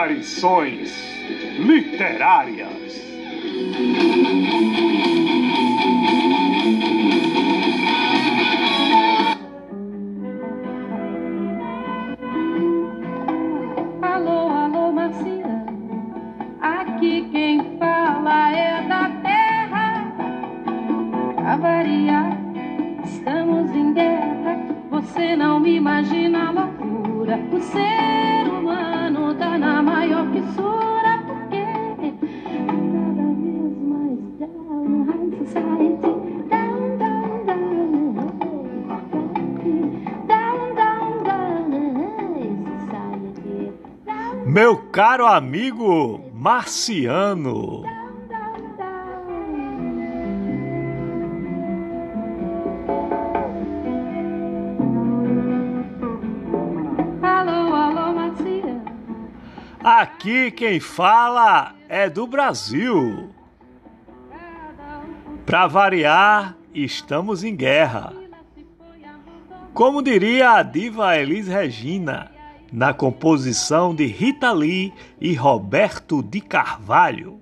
Aparições Literárias. Alô, alô, Marcia. Aqui quem fala é da terra. A estamos em guerra. Você não me imagina a loucura. O Meu caro amigo Marciano. Alô, alô, Marcia. Aqui quem fala é do Brasil. Pra variar, estamos em guerra. Como diria a diva Elis Regina, na composição de Rita Lee e Roberto de Carvalho.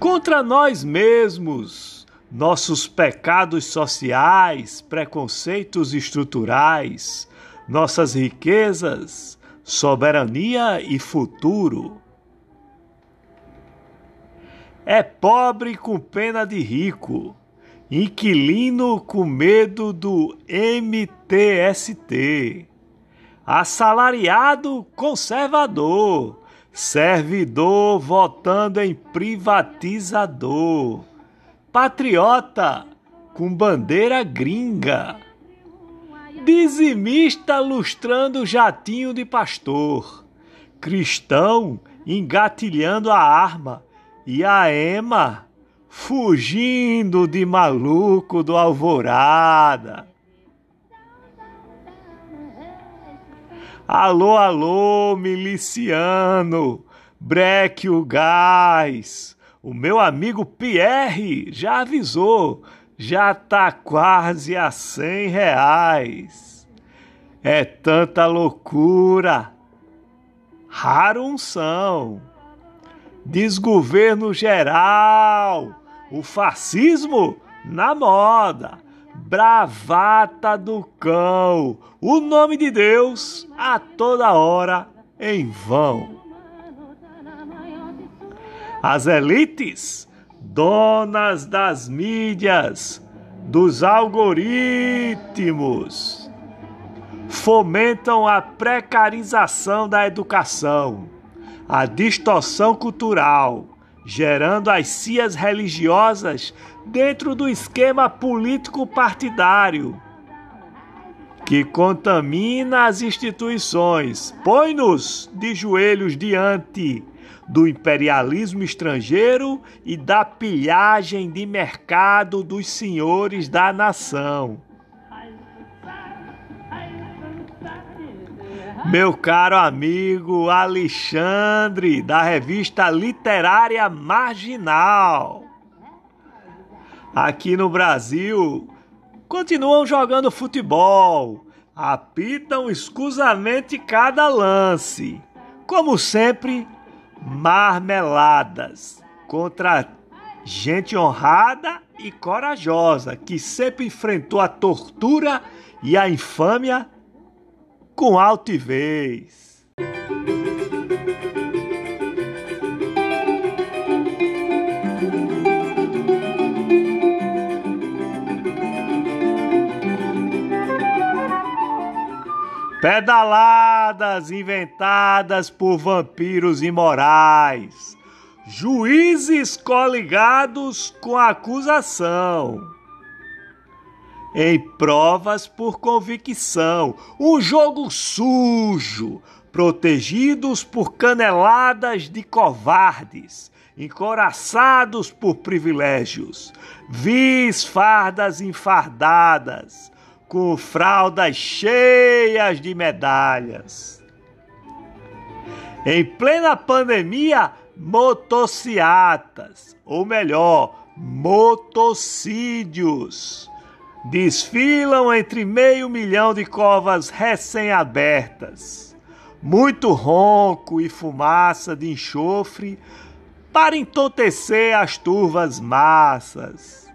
Contra nós mesmos, nossos pecados sociais, preconceitos estruturais, nossas riquezas, soberania e futuro. É pobre com pena de rico, inquilino com medo do MTST, assalariado conservador, servidor votando em privatizador, patriota com bandeira gringa, dizimista lustrando jatinho de pastor, cristão engatilhando a arma e a ema fugindo de maluco do alvorada. Alô, alô, miliciano, breque o gás. O meu amigo Pierre já avisou, já tá quase a cem reais. É tanta loucura, raro unção, desgoverno geral, o fascismo na moda, bravata do cão, o nome de Deus a toda hora em vão. As elites, donas das mídias, dos algoritmos, fomentam a precarização da educação, a distorção cultural, gerando as cias religiosas dentro do esquema político partidário que contamina as instituições, põe-nos de joelhos diante do imperialismo estrangeiro e da pilhagem de mercado dos senhores da nação. Meu caro amigo Alexandre, da revista Literária Marginal. Aqui no Brasil, continuam jogando futebol, apitam escusamente cada lance. Como sempre, marmeladas contra gente honrada e corajosa que sempre enfrentou a tortura e a infâmia com altivez. Pedaladas inventadas por vampiros imorais, juízes coligados com acusação em provas por convicção. Um jogo sujo, protegidos por caneladas de covardes, encoraçados por privilégios, vis fardas enfardadas, com fraldas cheias de medalhas. Em plena pandemia, motociatas, ou melhor, motocídios desfilam entre meio milhão de covas recém-abertas, muito ronco e fumaça de enxofre para entontecer as turvas massas.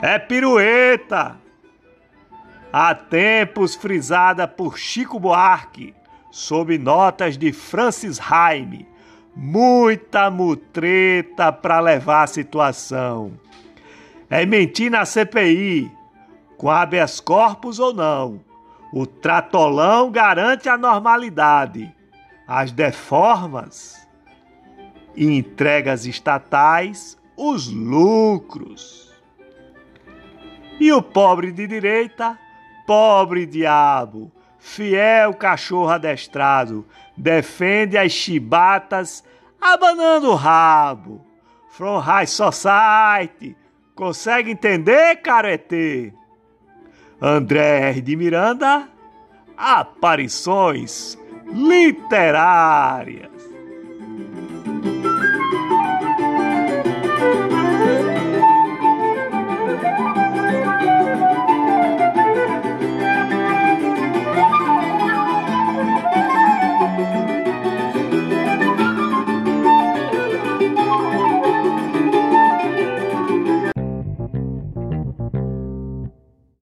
É pirueta! Há tempos frisada por Chico Buarque, sob notas de Francis Haime. Muita mutreta para levar a situação. É mentir na CPI, com habeas corpus ou não. O tratolão garante a normalidade. As deformas e entregas estatais, os lucros. E o pobre de direita Pobre diabo, fiel cachorro adestrado, defende as chibatas abanando o rabo. From High Society, consegue entender, caretê? André R. de Miranda, aparições literárias.